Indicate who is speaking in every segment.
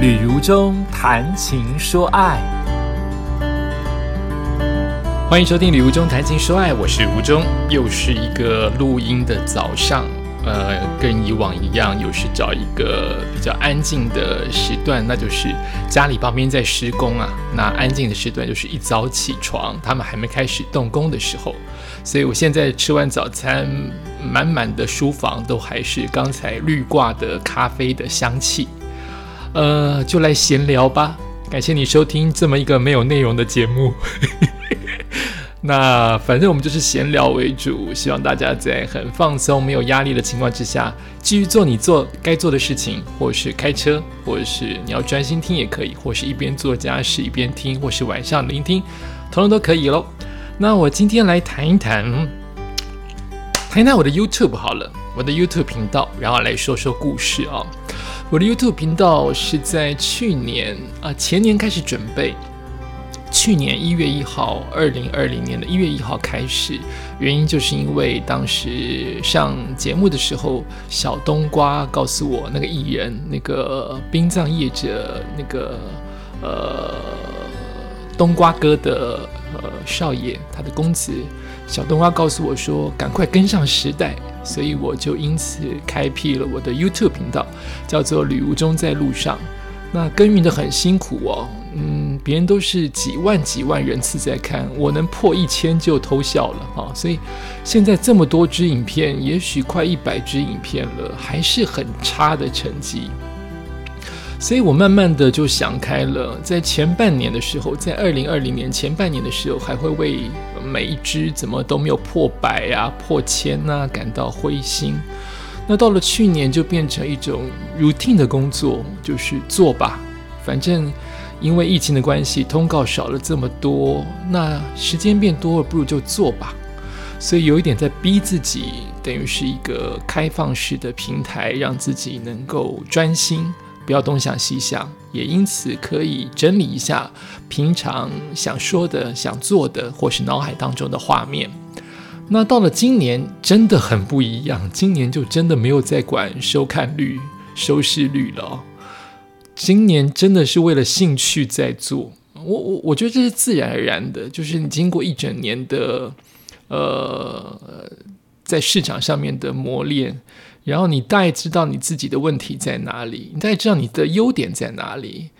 Speaker 1: 旅如中谈情说爱，欢迎收听《旅如中谈情说爱》，我是吴中，又是一个录音的早上。呃，跟以往一样，又是找一个比较安静的时段，那就是家里旁边在施工啊。那安静的时段就是一早起床，他们还没开始动工的时候。所以我现在吃完早餐，满满的书房都还是刚才绿挂的咖啡的香气。呃，就来闲聊吧。感谢你收听这么一个没有内容的节目。那反正我们就是闲聊为主，希望大家在很放松、没有压力的情况之下，继续做你做该做的事情，或是开车，或是你要专心听也可以，或是一边做家事一边听，或是晚上聆听，统统都可以喽。那我今天来谈一谈，谈一谈我的 YouTube 好了，我的 YouTube 频道，然后来说说故事啊。我的 YouTube 频道是在去年啊前年开始准备。去年一月一号，二零二零年的一月一号开始，原因就是因为当时上节目的时候，小冬瓜告诉我，那个艺人，那个殡葬业者，那个呃冬瓜哥的呃少爷，他的公子小冬瓜告诉我说，赶快跟上时代，所以我就因此开辟了我的 YouTube 频道，叫做旅途中在路上。那耕耘的很辛苦哦，嗯，别人都是几万几万人次在看，我能破一千就偷笑了啊！所以现在这么多支影片，也许快一百支影片了，还是很差的成绩。所以我慢慢的就想开了，在前半年的时候，在二零二零年前半年的时候，还会为每一只怎么都没有破百呀、破千呐感到灰心。那到了去年就变成一种 routine 的工作，就是做吧，反正因为疫情的关系，通告少了这么多，那时间变多了，不如就做吧。所以有一点在逼自己，等于是一个开放式的平台，让自己能够专心，不要东想西想，也因此可以整理一下平常想说的、想做的，或是脑海当中的画面。那到了今年真的很不一样，今年就真的没有再管收看率、收视率了。今年真的是为了兴趣在做，我我我觉得这是自然而然的，就是你经过一整年的呃在市场上面的磨练，然后你大概知道你自己的问题在哪里，你大概知道你的优点在哪里。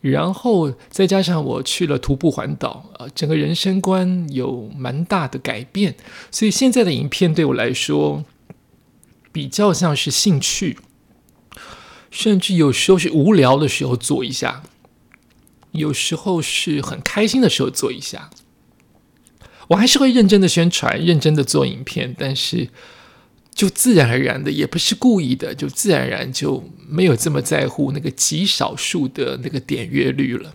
Speaker 1: 然后再加上我去了徒步环岛，啊，整个人生观有蛮大的改变，所以现在的影片对我来说比较像是兴趣，甚至有时候是无聊的时候做一下，有时候是很开心的时候做一下，我还是会认真的宣传，认真的做影片，但是。就自然而然的，也不是故意的，就自然而然就没有这么在乎那个极少数的那个点阅率了。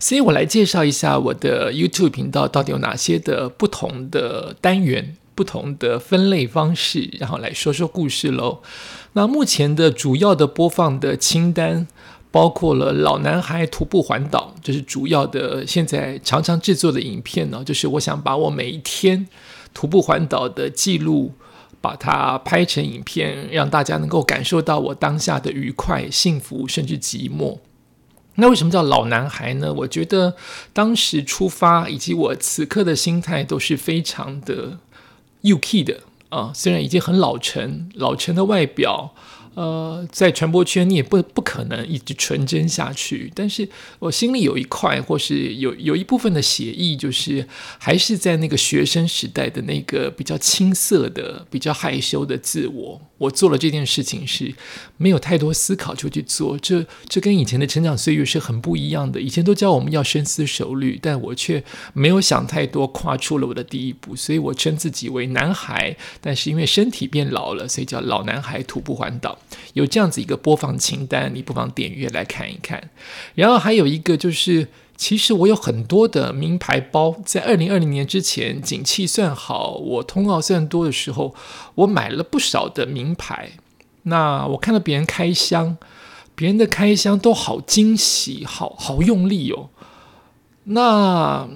Speaker 1: 所以我来介绍一下我的 YouTube 频道到底有哪些的不同的单元、不同的分类方式，然后来说说故事喽。那目前的主要的播放的清单包括了老男孩徒步环岛，这是主要的现在常常制作的影片呢，就是我想把我每一天徒步环岛的记录。把它拍成影片，让大家能够感受到我当下的愉快、幸福，甚至寂寞。那为什么叫老男孩呢？我觉得当时出发以及我此刻的心态都是非常的 UK 的啊，虽然已经很老成，老成的外表。呃，在传播圈你也不不可能一直纯真下去，但是我心里有一块，或是有有一部分的写意，就是还是在那个学生时代的那个比较青涩的、比较害羞的自我。我做了这件事情是没有太多思考就去做，这这跟以前的成长岁月是很不一样的。以前都教我们要深思熟虑，但我却没有想太多，跨出了我的第一步。所以我称自己为男孩，但是因为身体变老了，所以叫老男孩徒步环岛。有这样子一个播放清单，你不妨点阅来看一看。然后还有一个就是，其实我有很多的名牌包，在二零二零年之前，景气算好，我通告算多的时候，我买了不少的名牌。那我看到别人开箱，别人的开箱都好惊喜，好好用力哦。那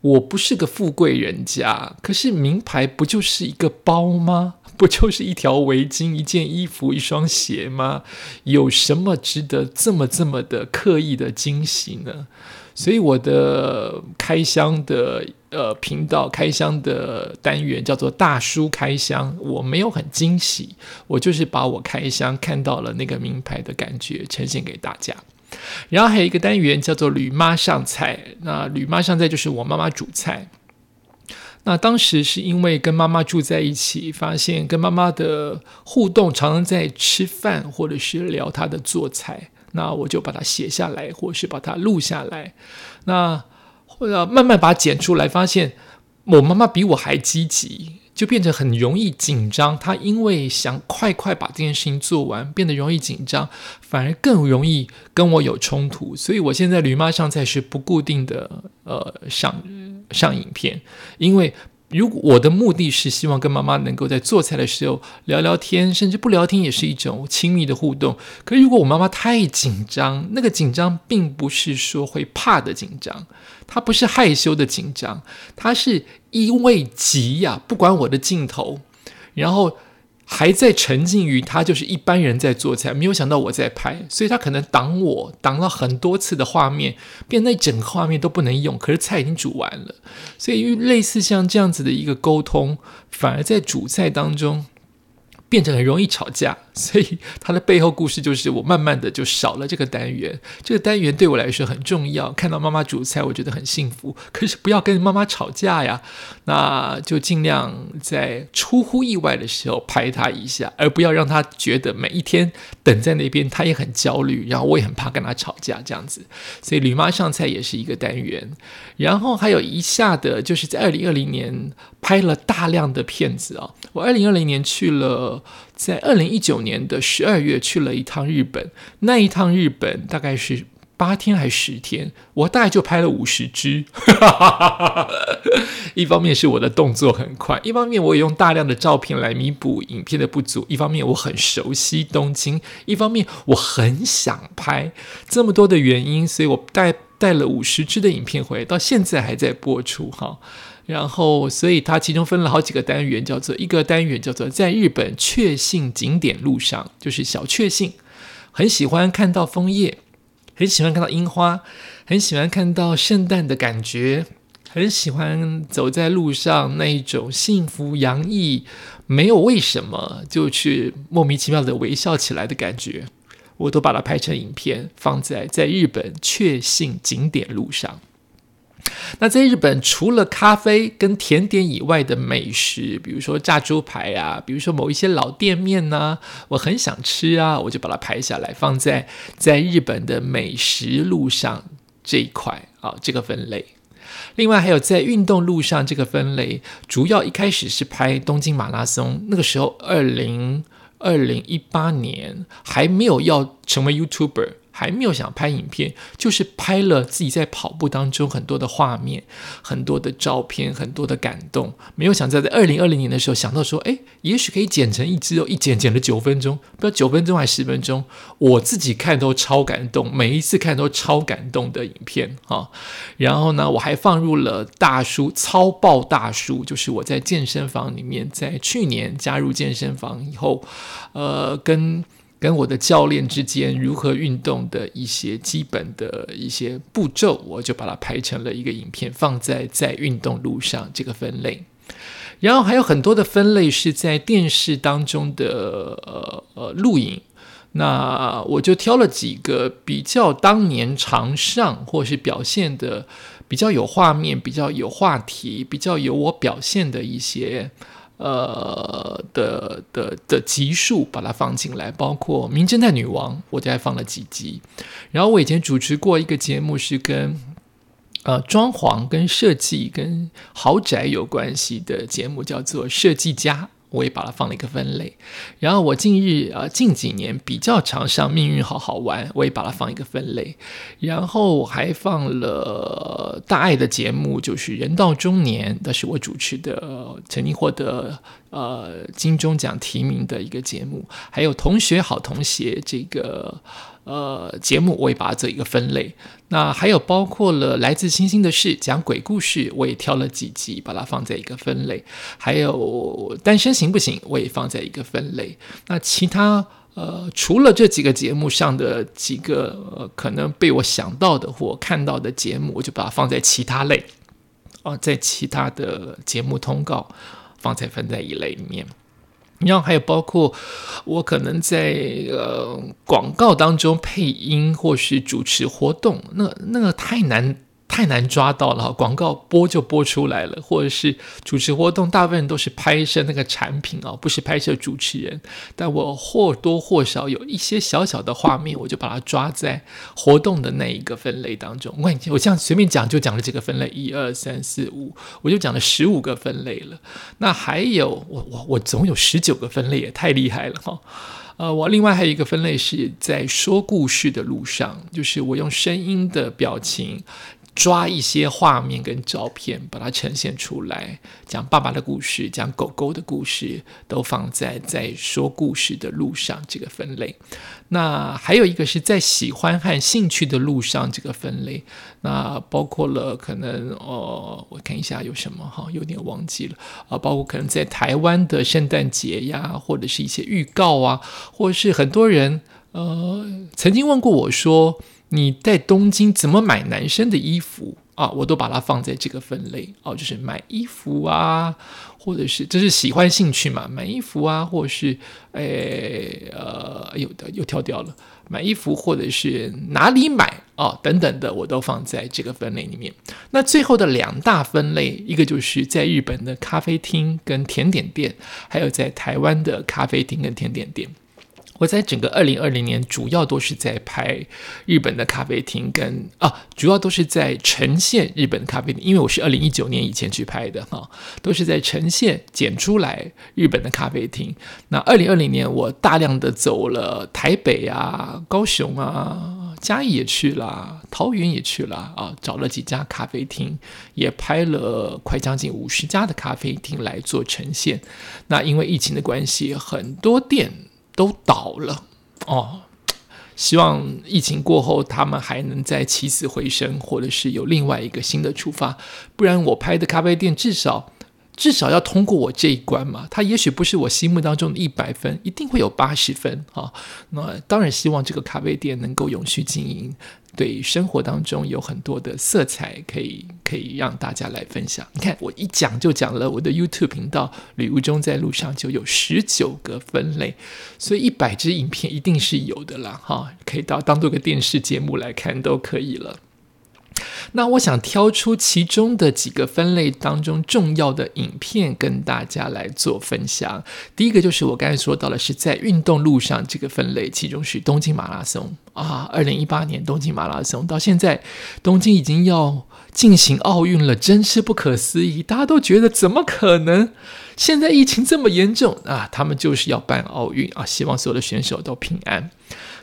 Speaker 1: 我不是个富贵人家，可是名牌不就是一个包吗？不就是一条围巾、一件衣服、一双鞋吗？有什么值得这么这么的刻意的惊喜呢？所以我的开箱的呃频道开箱的单元叫做大叔开箱，我没有很惊喜，我就是把我开箱看到了那个名牌的感觉呈现给大家。然后还有一个单元叫做“吕妈上菜”，那“吕妈上菜”就是我妈妈煮菜。那当时是因为跟妈妈住在一起，发现跟妈妈的互动常常在吃饭或者是聊她的做菜。那我就把它写下来，或是把它录下来。那或者慢慢把它剪出来，发现我妈妈比我还积极，就变成很容易紧张。她因为想快快把这件事情做完，变得容易紧张，反而更容易跟我有冲突。所以我现在驴妈上菜是不固定的，呃，上上影片，因为。如果我的目的是希望跟妈妈能够在做菜的时候聊聊天，甚至不聊天也是一种亲密的互动。可如果我妈妈太紧张，那个紧张并不是说会怕的紧张，她不是害羞的紧张，她是因为急呀，不管我的镜头，然后。还在沉浸于他就是一般人在做菜，没有想到我在拍，所以他可能挡我挡了很多次的画面，变那整个画面都不能用。可是菜已经煮完了，所以因为类似像这样子的一个沟通，反而在煮菜当中。变成很容易吵架，所以它的背后故事就是我慢慢的就少了这个单元。这个单元对我来说很重要，看到妈妈煮菜，我觉得很幸福。可是不要跟妈妈吵架呀，那就尽量在出乎意外的时候拍她一下，而不要让她觉得每一天等在那边，她也很焦虑，然后我也很怕跟她吵架这样子。所以吕妈上菜也是一个单元，然后还有一下的就是在二零二零年拍了大量的片子啊，我二零二零年去了。在二零一九年的十二月去了一趟日本，那一趟日本大概是八天还是十天，我大概就拍了五十支。一方面是我的动作很快，一方面我也用大量的照片来弥补影片的不足。一方面我很熟悉东京，一方面我很想拍，这么多的原因，所以我带带了五十支的影片回来，到现在还在播出哈。然后，所以它其中分了好几个单元，叫做一个单元叫做在日本确信景点路上，就是小确幸，很喜欢看到枫叶，很喜欢看到樱花，很喜欢看到圣诞的感觉，很喜欢走在路上那一种幸福洋溢，没有为什么就去莫名其妙的微笑起来的感觉，我都把它拍成影片，放在在日本确信景点路上。那在日本，除了咖啡跟甜点以外的美食，比如说炸猪排啊，比如说某一些老店面呢，我很想吃啊，我就把它拍下来，放在在日本的美食路上这一块啊，这个分类。另外还有在运动路上这个分类，主要一开始是拍东京马拉松，那个时候二零二零一八年还没有要成为 YouTuber。还没有想拍影片，就是拍了自己在跑步当中很多的画面、很多的照片、很多的感动。没有想在在二零二零年的时候想到说，哎，也许可以剪成一支哦，一剪剪了九分钟，不知道九分钟还是十分钟，我自己看都超感动，每一次看都超感动的影片啊。然后呢，我还放入了大叔超爆大叔，就是我在健身房里面，在去年加入健身房以后，呃，跟。跟我的教练之间如何运动的一些基本的一些步骤，我就把它拍成了一个影片，放在在运动路上这个分类。然后还有很多的分类是在电视当中的呃呃录影，那我就挑了几个比较当年常上或是表现的比较有画面、比较有话题、比较有我表现的一些。呃的的的集数把它放进来，包括《名侦探女王》，我再放了几集。然后我以前主持过一个节目，是跟呃装潢、跟设计、跟豪宅有关系的节目，叫做《设计家》。我也把它放了一个分类，然后我近日啊近几年比较常上《命运好好玩》，我也把它放一个分类，然后我还放了大爱的节目，就是《人到中年》，那是我主持的，曾经获得呃金钟奖提名的一个节目，还有《同学好同学》这个。呃节目，我也把它做一个分类。那还有包括了来自星星的事，讲鬼故事，我也挑了几集，把它放在一个分类。还有单身行不行，我也放在一个分类。那其他呃，除了这几个节目上的几个呃，可能被我想到的或看到的节目，我就把它放在其他类。啊，在其他的节目通告放在分在一类里面，然后还有包括我可能在呃广告当中配音或是主持活动，那那个太难。太难抓到了，广告播就播出来了，或者是主持活动，大部分都是拍摄那个产品啊，不是拍摄主持人。但我或多或少有一些小小的画面，我就把它抓在活动的那一个分类当中。我我这样随便讲就讲了几个分类，一二三四五，我就讲了十五个分类了。那还有我我我总有十九个分类，也太厉害了哈。呃，我另外还有一个分类是在说故事的路上，就是我用声音的表情。抓一些画面跟照片，把它呈现出来，讲爸爸的故事，讲狗狗的故事，都放在在说故事的路上这个分类。那还有一个是在喜欢和兴趣的路上这个分类。那包括了可能哦，我看一下有什么哈，有点忘记了啊。包括可能在台湾的圣诞节呀，或者是一些预告啊，或者是很多人呃曾经问过我说。你在东京怎么买男生的衣服啊？我都把它放在这个分类哦，就是买衣服啊，或者是这是喜欢兴趣嘛，买衣服啊，或者是诶呃，有的又跳掉了，买衣服或者是哪里买哦等等的，我都放在这个分类里面。那最后的两大分类，一个就是在日本的咖啡厅跟甜点店，还有在台湾的咖啡厅跟甜点店。我在整个二零二零年，主要都是在拍日本的咖啡厅，跟啊，主要都是在呈现日本咖啡厅，因为我是二零一九年以前去拍的哈，都是在呈现剪出来日本的咖啡厅。那二零二零年，我大量的走了台北啊、高雄啊、嘉义也去了，桃园也去了啊，找了几家咖啡厅，也拍了快将近五十家的咖啡厅来做呈现。那因为疫情的关系，很多店。都倒了哦，希望疫情过后他们还能再起死回生，或者是有另外一个新的出发。不然我拍的咖啡店至少至少要通过我这一关嘛。它也许不是我心目当中的一百分，一定会有八十分啊。那当然希望这个咖啡店能够永续经营。对生活当中有很多的色彩，可以可以让大家来分享。你看，我一讲就讲了我的 YouTube 频道《旅途中在路上》就有十九个分类，所以一百支影片一定是有的啦，哈，可以到当做个电视节目来看都可以了。那我想挑出其中的几个分类当中重要的影片跟大家来做分享。第一个就是我刚才说到的是在运动路上这个分类，其中是东京马拉松啊，二零一八年东京马拉松到现在，东京已经要进行奥运了，真是不可思议！大家都觉得怎么可能？现在疫情这么严重啊，他们就是要办奥运啊，希望所有的选手都平安。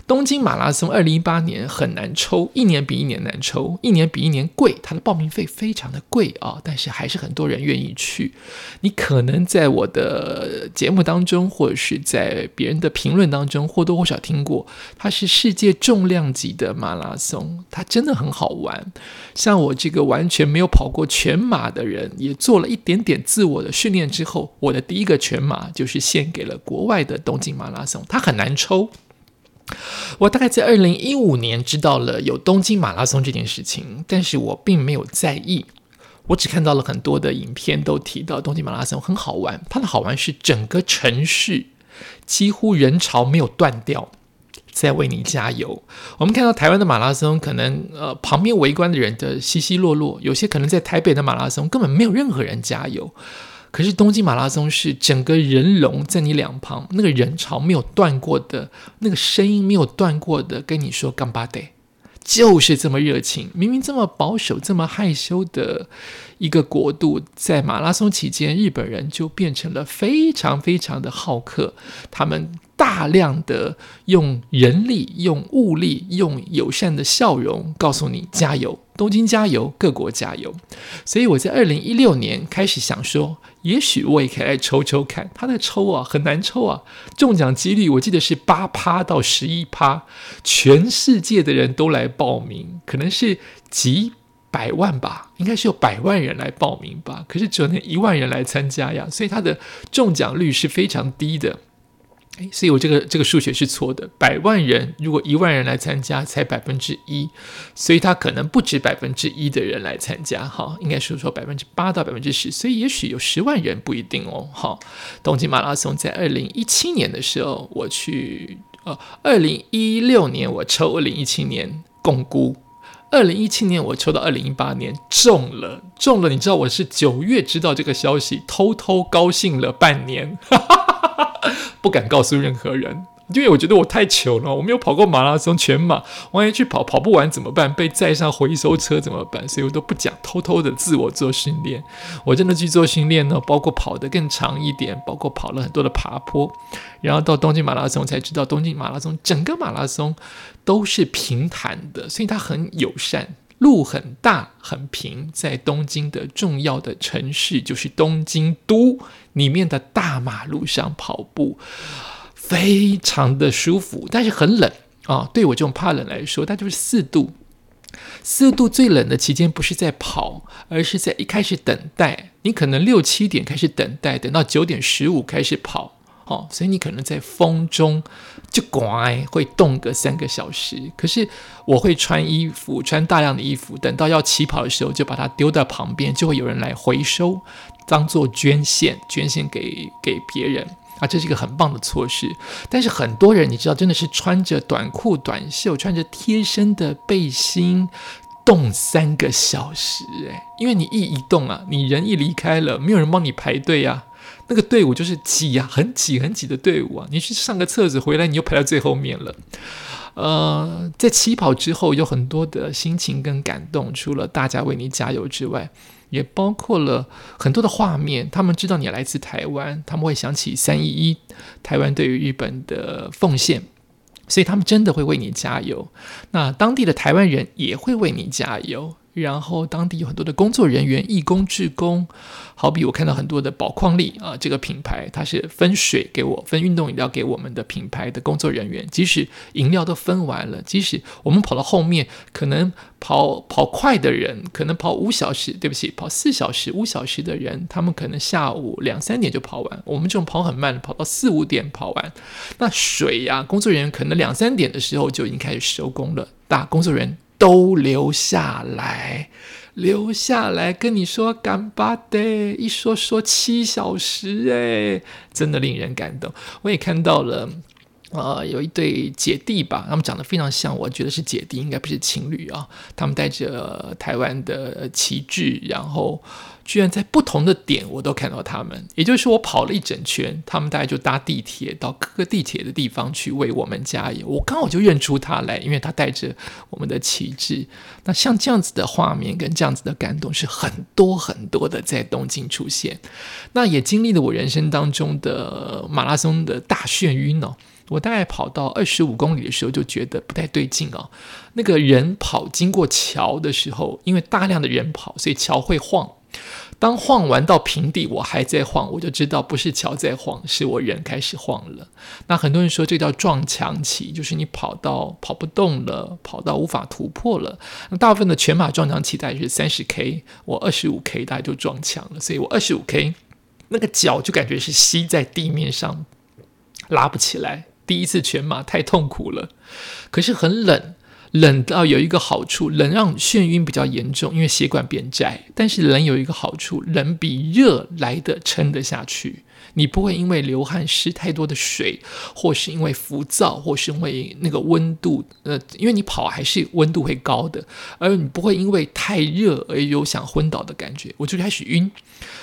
Speaker 1: 东京马拉松二零一八年很难抽，一年比一年难抽，一年比一年贵，它的报名费非常的贵啊，但是还是很多人愿意去。你可能在我的节目当中，或者是在别人的评论当中，或多或少听过，它是世界重量级的马拉松，它真的很好玩。像我这个完全没有跑过全马的人，也做了一点点自我的训练之后，我的第一个全马就是献给了国外的东京马拉松，它很难抽。我大概在二零一五年知道了有东京马拉松这件事情，但是我并没有在意。我只看到了很多的影片都提到东京马拉松很好玩，它的好玩是整个城市几乎人潮没有断掉，在为你加油。我们看到台湾的马拉松，可能呃旁边围观的人的稀稀落落，有些可能在台北的马拉松根本没有任何人加油。可是东京马拉松是整个人龙在你两旁，那个人潮没有断过的，那个声音没有断过的，跟你说干巴得，就是这么热情。明明这么保守、这么害羞的一个国度，在马拉松期间，日本人就变成了非常非常的好客，他们大量的用人力、用物力、用友善的笑容，告诉你加油，东京加油，各国加油。所以我在二零一六年开始想说。也许我也可以来抽抽看。他在抽啊很难抽啊，中奖几率我记得是八趴到十一趴，全世界的人都来报名，可能是几百万吧，应该是有百万人来报名吧，可是只有那一万人来参加呀，所以他的中奖率是非常低的。哎所以我这个这个数学是错的。百万人如果一万人来参加，才百分之一，所以他可能不止百分之一的人来参加，哈，应该是说百分之八到百分之十，所以也许有十万人不一定哦，哈。东京马拉松在二零一七年的时候，我去，呃，二零一六年我抽二零一七年共估，二零一七年我抽到二零一八年中了，中了，你知道我是九月知道这个消息，偷偷高兴了半年。哈 哈 不敢告诉任何人，因为我觉得我太糗了。我没有跑过马拉松全马，万一去跑跑不完怎么办？被载上回收车怎么办？所以我都不讲，偷偷的自我做训练。我真的去做训练呢，包括跑得更长一点，包括跑了很多的爬坡。然后到东京马拉松才知道，东京马拉松整个马拉松都是平坦的，所以它很友善。路很大很平，在东京的重要的城市，就是东京都里面的大马路上跑步，非常的舒服，但是很冷啊。对我这种怕冷来说，它就是四度。四度最冷的期间不是在跑，而是在一开始等待。你可能六七点开始等待，等到九点十五开始跑。哦，所以你可能在风中就乖会冻个三个小时。可是我会穿衣服，穿大量的衣服，等到要起跑的时候，就把它丢在旁边，就会有人来回收，当做捐献，捐献给给别人啊。这是一个很棒的措施。但是很多人你知道，真的是穿着短裤、短袖，穿着贴身的背心，冻三个小时。诶，因为你一移动啊，你人一离开了，没有人帮你排队呀。那个队伍就是挤呀，很挤很挤的队伍啊！你去上个厕所回来，你又排到最后面了。呃，在起跑之后，有很多的心情跟感动，除了大家为你加油之外，也包括了很多的画面。他们知道你来自台湾，他们会想起三一一台湾对于日本的奉献，所以他们真的会为你加油。那当地的台湾人也会为你加油。然后当地有很多的工作人员、义工、志工，好比我看到很多的宝矿力啊，这个品牌它是分水给我、分运动饮料给我们的品牌的工作人员。即使饮料都分完了，即使我们跑到后面，可能跑跑快的人，可能跑五小时，对不起，跑四小时、五小时的人，他们可能下午两三点就跑完。我们这种跑很慢的，跑到四五点跑完。那水呀，工作人员可能两三点的时候就已经开始收工了。大工作人员。都留下来，留下来跟你说干巴的，一说说七小时，哎，真的令人感动。我也看到了，呃，有一对姐弟吧，他们长得非常像，我觉得是姐弟，应该不是情侣啊。他们带着台湾的旗帜，然后。居然在不同的点我都看到他们，也就是我跑了一整圈，他们大概就搭地铁到各个地铁的地方去为我们加油。我刚好就认出他来，因为他带着我们的旗帜。那像这样子的画面跟这样子的感动是很多很多的在东京出现。那也经历了我人生当中的马拉松的大眩晕哦。我大概跑到二十五公里的时候就觉得不太对劲哦。那个人跑经过桥的时候，因为大量的人跑，所以桥会晃。当晃完到平地，我还在晃，我就知道不是桥在晃，是我人开始晃了。那很多人说这叫撞墙期，就是你跑到跑不动了，跑到无法突破了。那大部分的全马撞墙期大概是三十 K，我二十五 K 大概就撞墙了，所以我二十五 K 那个脚就感觉是吸在地面上，拉不起来。第一次全马太痛苦了，可是很冷。冷到有一个好处，冷让眩晕比较严重，因为血管变窄。但是冷有一个好处，冷比热来的撑得下去。你不会因为流汗湿太多的水，或是因为浮躁，或是因为那个温度，呃，因为你跑还是温度会高的，而你不会因为太热而有想昏倒的感觉。我就开始晕，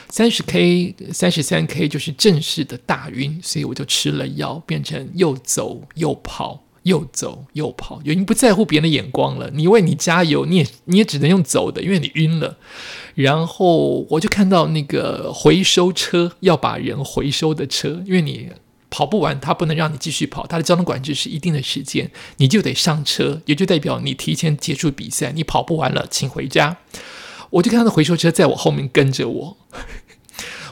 Speaker 1: 三十 K、三十三 K 就是正式的大晕，所以我就吃了药，变成又走又跑。又走又跑，已经不在乎别人的眼光了。你为你加油，你也你也只能用走的，因为你晕了。然后我就看到那个回收车要把人回收的车，因为你跑不完，他不能让你继续跑，他的交通管制是一定的时间，你就得上车，也就代表你提前结束比赛，你跑不完了，请回家。我就看到回收车在我后面跟着我。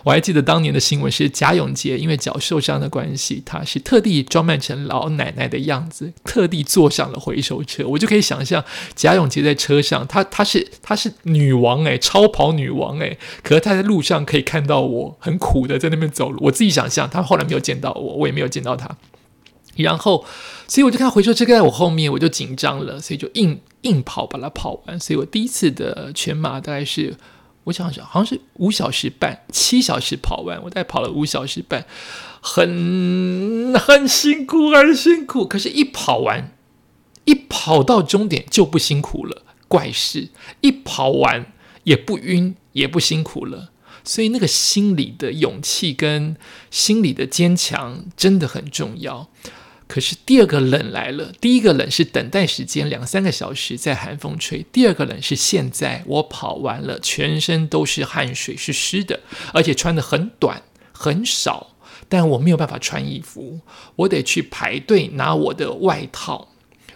Speaker 1: 我还记得当年的新闻是贾永杰因为脚受伤的关系，他是特地装扮成老奶奶的样子，特地坐上了回收车。我就可以想象贾永杰在车上，他他是他是女王诶，超跑女王诶。可是他在路上可以看到我很苦的在那边走路。我自己想象，他后来没有见到我，我也没有见到他。然后，所以我就看回收车在我后面，我就紧张了，所以就硬硬跑把它跑完。所以我第一次的全马大概是。我想想，好像是五小时半，七小时跑完，我大概跑了五小时半，很很辛苦，很辛苦。可是，一跑完，一跑到终点就不辛苦了，怪事！一跑完也不晕，也不辛苦了。所以，那个心理的勇气跟心理的坚强真的很重要。可是第二个冷来了，第一个冷是等待时间两三个小时在寒风吹，第二个冷是现在我跑完了，全身都是汗水，是湿的，而且穿的很短很少，但我没有办法穿衣服，我得去排队拿我的外套，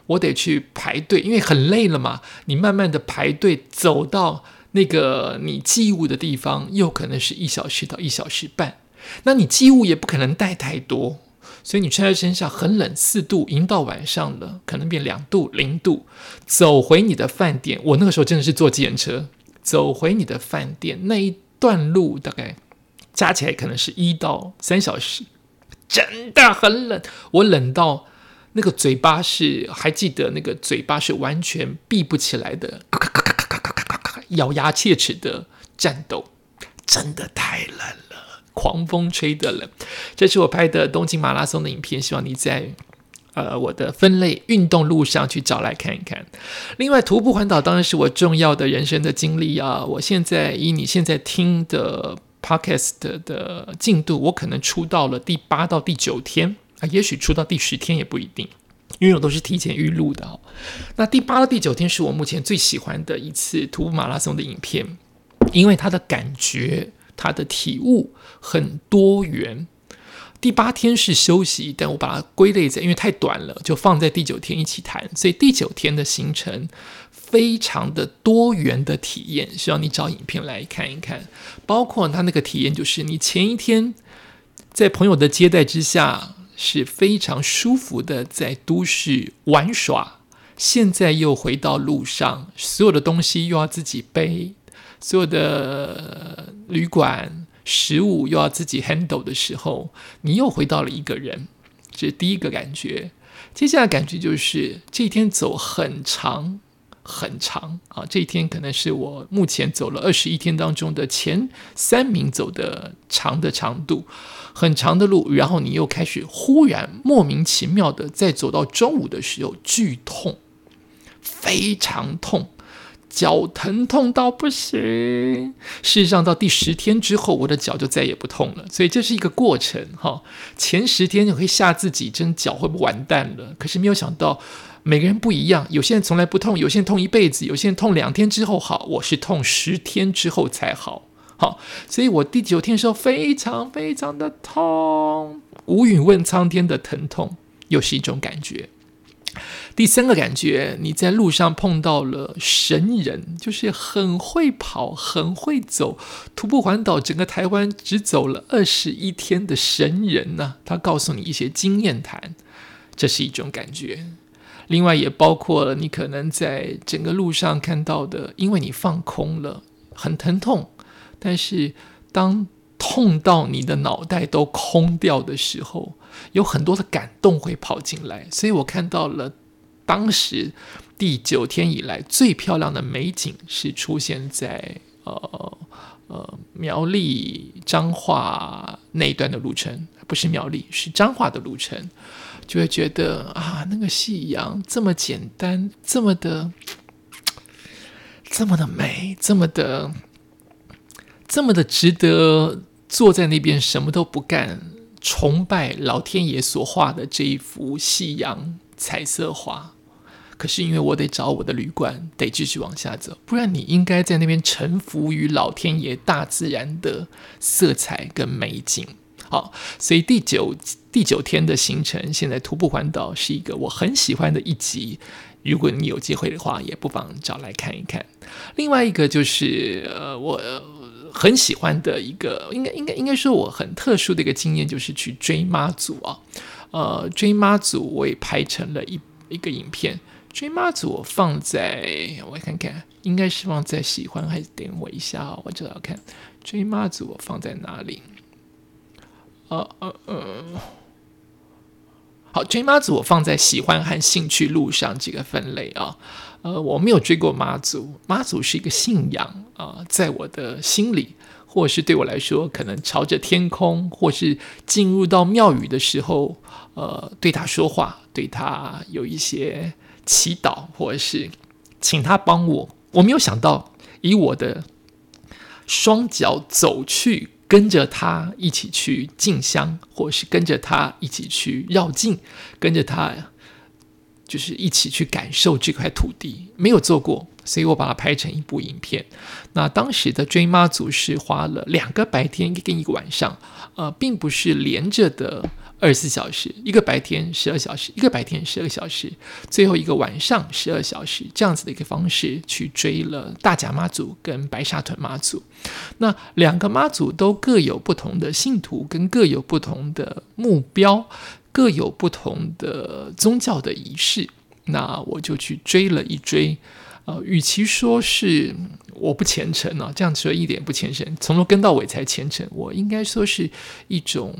Speaker 1: 我得去排队，因为很累了嘛，你慢慢的排队走到那个你寄物的地方，又可能是一小时到一小时半，那你寄物也不可能带太多。所以你穿在身上很冷，四度，已经到晚上了，可能变两度、零度。走回你的饭店，我那个时候真的是坐计程车走回你的饭店，那一段路大概加起来可能是一到三小时，真的很冷，我冷到那个嘴巴是还记得那个嘴巴是完全闭不起来的，咔咔咔咔咔咔咔咔咔，咬牙切齿的战斗，真的太冷了。狂风吹的冷，这是我拍的东京马拉松的影片，希望你在呃我的分类运动路上去找来看一看。另外，徒步环岛当然是我重要的人生的经历啊！我现在以你现在听的 podcast 的进度，我可能出到了第八到第九天啊，也许出到第十天也不一定，因为我都是提前预录的。那第八到第九天是我目前最喜欢的一次徒步马拉松的影片，因为它的感觉。他的体悟很多元。第八天是休息，但我把它归类在，因为太短了，就放在第九天一起谈。所以第九天的行程非常的多元的体验，希望你找影片来看一看。包括他那个体验，就是你前一天在朋友的接待之下是非常舒服的在都市玩耍，现在又回到路上，所有的东西又要自己背。所有的旅馆、食物又要自己 handle 的时候，你又回到了一个人，这是第一个感觉。接下来感觉就是这一天走很长很长啊！这一天可能是我目前走了二十一天当中的前三名走的长的长度，很长的路。然后你又开始忽然莫名其妙的在走到中午的时候剧痛，非常痛。脚疼痛到不行，事实上到第十天之后，我的脚就再也不痛了。所以这是一个过程哈。前十天你会吓自己，真脚会不完蛋了。可是没有想到，每个人不一样，有些人从来不痛，有些人痛一辈子，有些人痛两天之后好。我是痛十天之后才好，好。所以我第九天的时候非常非常的痛，无语问苍天的疼痛，又是一种感觉。第三个感觉，你在路上碰到了神人，就是很会跑、很会走，徒步环岛整个台湾只走了二十一天的神人呢。他告诉你一些经验谈，这是一种感觉。另外也包括了你可能在整个路上看到的，因为你放空了，很疼痛，但是当痛到你的脑袋都空掉的时候，有很多的感动会跑进来，所以我看到了。当时第九天以来最漂亮的美景是出现在呃呃苗栗彰化那一段的路程，不是苗栗，是彰化的路程，就会觉得啊，那个夕阳这么简单，这么的，这么的美，这么的，这么的值得坐在那边什么都不干，崇拜老天爷所画的这一幅夕阳彩色画。可是因为我得找我的旅馆，得继续往下走，不然你应该在那边臣服于老天爷、大自然的色彩跟美景。好，所以第九第九天的行程，现在徒步环岛是一个我很喜欢的一集。如果你有机会的话，也不妨找来看一看。另外一个就是呃，我很喜欢的一个，应该应该应该说我很特殊的一个经验，就是去追妈祖啊。呃，追妈祖我也拍成了一一个影片。追妈祖我放在我看看，应该是放在喜欢还是点我一下，我找找看。追妈祖我放在哪里？呃呃呃，好，追妈祖我放在喜欢和兴趣路上这个分类啊。呃，我没有追过妈祖，妈祖是一个信仰啊，在我的心里，或是对我来说，可能朝着天空，或是进入到庙宇的时候，呃，对他说话，对他有一些祈祷，或者是请他帮我。我没有想到以我的双脚走去。跟着他一起去进香，或是跟着他一起去绕境，跟着他就是一起去感受这块土地。没有做过，所以我把它拍成一部影片。那当时的追妈祖是花了两个白天跟一个晚上，呃，并不是连着的。二十四小时，一个白天十二小时，一个白天十二小时，最后一个晚上十二小时，这样子的一个方式去追了大甲妈祖跟白沙屯妈祖。那两个妈祖都各有不同的信徒，跟各有不同的目标，各有不同的宗教的仪式。那我就去追了一追。呃，与其说是我不虔诚啊，这样说一点不虔诚，从头跟到尾才虔诚。我应该说是一种。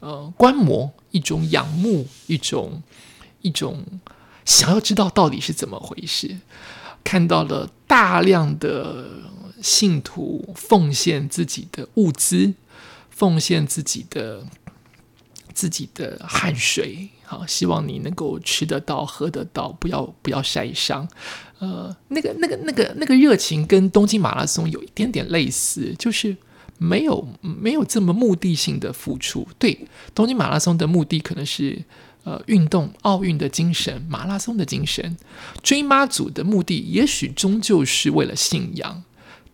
Speaker 1: 呃，观摩一种仰慕，一种一种想要知道到底是怎么回事。看到了大量的信徒奉献自己的物资，奉献自己的自己的汗水，好，希望你能够吃得到、喝得到，不要不要晒伤。呃，那个那个那个那个热情跟东京马拉松有一点点类似，就是。没有没有这么目的性的付出。对，东京马拉松的目的可能是呃运动、奥运的精神、马拉松的精神。追妈祖的目的也许终究是为了信仰，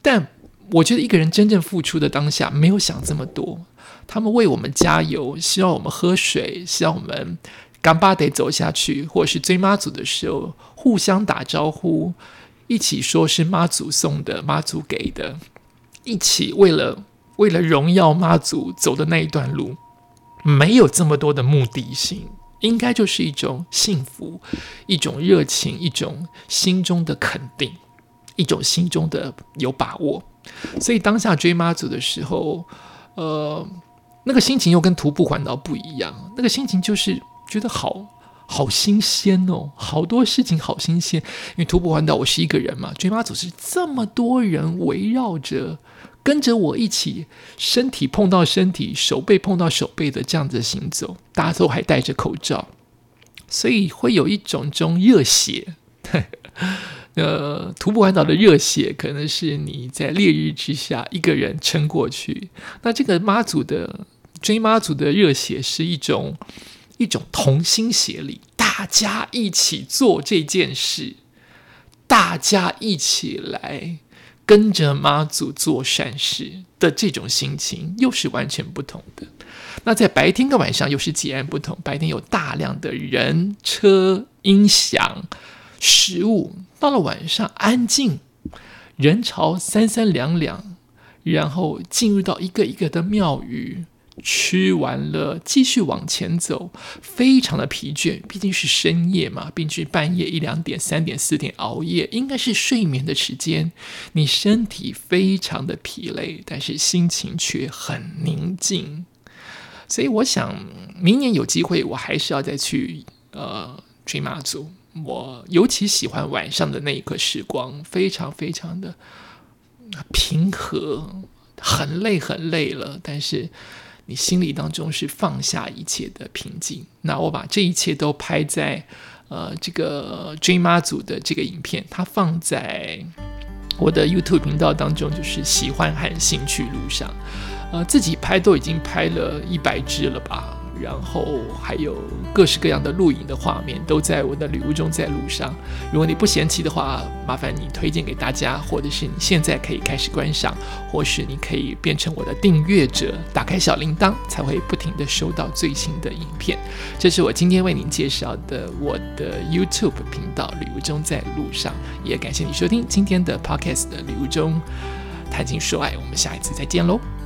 Speaker 1: 但我觉得一个人真正付出的当下没有想这么多。他们为我们加油，希望我们喝水，希望我们干巴得走下去，或是追妈祖的时候互相打招呼，一起说是妈祖送的、妈祖给的，一起为了。为了荣耀妈祖走的那一段路，没有这么多的目的性，应该就是一种幸福，一种热情，一种心中的肯定，一种心中的有把握。所以当下追妈祖的时候，呃，那个心情又跟徒步环岛不一样，那个心情就是觉得好好新鲜哦，好多事情好新鲜。因为徒步环岛我是一个人嘛，追妈祖是这么多人围绕着。跟着我一起，身体碰到身体，手背碰到手背的这样子行走，大家都还戴着口罩，所以会有一种这种热血。呃，徒步环岛的热血，可能是你在烈日之下一个人撑过去。那这个妈祖的追妈祖的热血，是一种一种同心协力，大家一起做这件事，大家一起来。跟着妈祖做善事的这种心情，又是完全不同的。那在白天跟晚上又是截然不同。白天有大量的人、车、音响、食物，到了晚上安静，人潮三三两两，然后进入到一个一个的庙宇。吃完了，继续往前走，非常的疲倦，毕竟是深夜嘛，并且半夜一两点、三点、四点熬夜，应该是睡眠的时间。你身体非常的疲累，但是心情却很宁静。所以我想，明年有机会，我还是要再去呃追马祖。我尤其喜欢晚上的那一刻时光，非常非常的平和。很累，很累了，但是。你心里当中是放下一切的平静。那我把这一切都拍在呃这个追妈组的这个影片，它放在我的 YouTube 频道当中，就是喜欢和兴趣路上。呃，自己拍都已经拍了一百支了吧，然后还有各式各样的录影的画面，都在我的旅途中在路上。如果你不嫌弃的话，麻烦你推荐给大家，或者是你现在可以开始观赏，或是你可以变成我的订阅者，打开小铃铛，才会不停的收到最新的影片。这是我今天为您介绍的我的 YouTube 频道《旅途中在路上》，也感谢你收听今天的 Podcast《旅途中谈情说爱》，我们下一次再见喽。